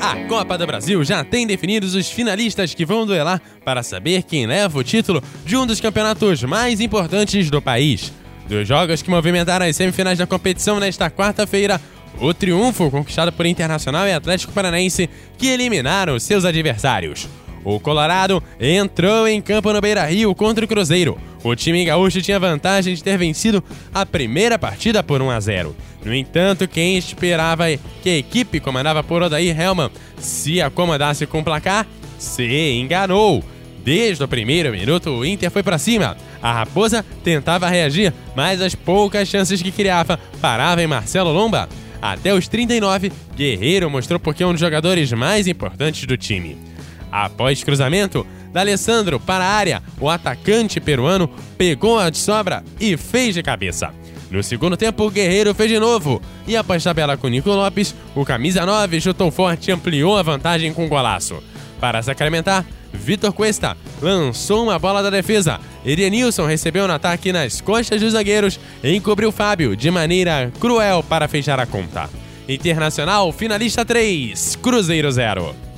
A Copa do Brasil já tem definidos os finalistas que vão duelar para saber quem leva o título de um dos campeonatos mais importantes do país. Dos jogos que movimentaram as semifinais da competição nesta quarta-feira, o triunfo conquistado por Internacional e Atlético Paranaense que eliminaram seus adversários. O Colorado entrou em campo no Beira-Rio contra o Cruzeiro. O time gaúcho tinha vantagem de ter vencido a primeira partida por 1 a 0. No entanto, quem esperava que a equipe comandada por Odair Helman se acomodasse com o placar se enganou. Desde o primeiro minuto, o Inter foi para cima. A Raposa tentava reagir, mas as poucas chances que criava paravam em Marcelo Lomba. Até os 39, Guerreiro mostrou porque é um dos jogadores mais importantes do time. Após cruzamento, D'Alessandro para a área, o atacante peruano pegou a de sobra e fez de cabeça. No segundo tempo, o Guerreiro fez de novo. E após tabela com Nico Lopes, o camisa 9 chutou forte e ampliou a vantagem com um golaço. Para sacramentar, Vitor Cuesta lançou uma bola da defesa. Edenilson recebeu no ataque nas costas dos zagueiros e encobriu Fábio de maneira cruel para fechar a conta. Internacional finalista 3, Cruzeiro 0.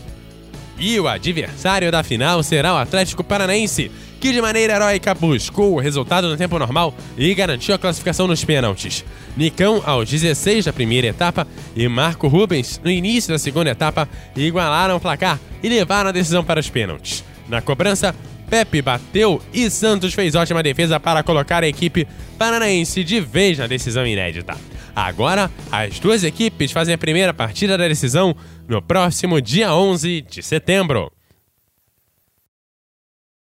E o adversário da final será o Atlético Paranaense, que de maneira heróica buscou o resultado no tempo normal e garantiu a classificação nos pênaltis. Nicão, aos 16 da primeira etapa, e Marco Rubens, no início da segunda etapa, igualaram o placar e levaram a decisão para os pênaltis. Na cobrança, Pepe bateu e Santos fez ótima defesa para colocar a equipe paranaense de vez na decisão inédita. Agora, as duas equipes fazem a primeira partida da decisão no próximo dia 11 de setembro.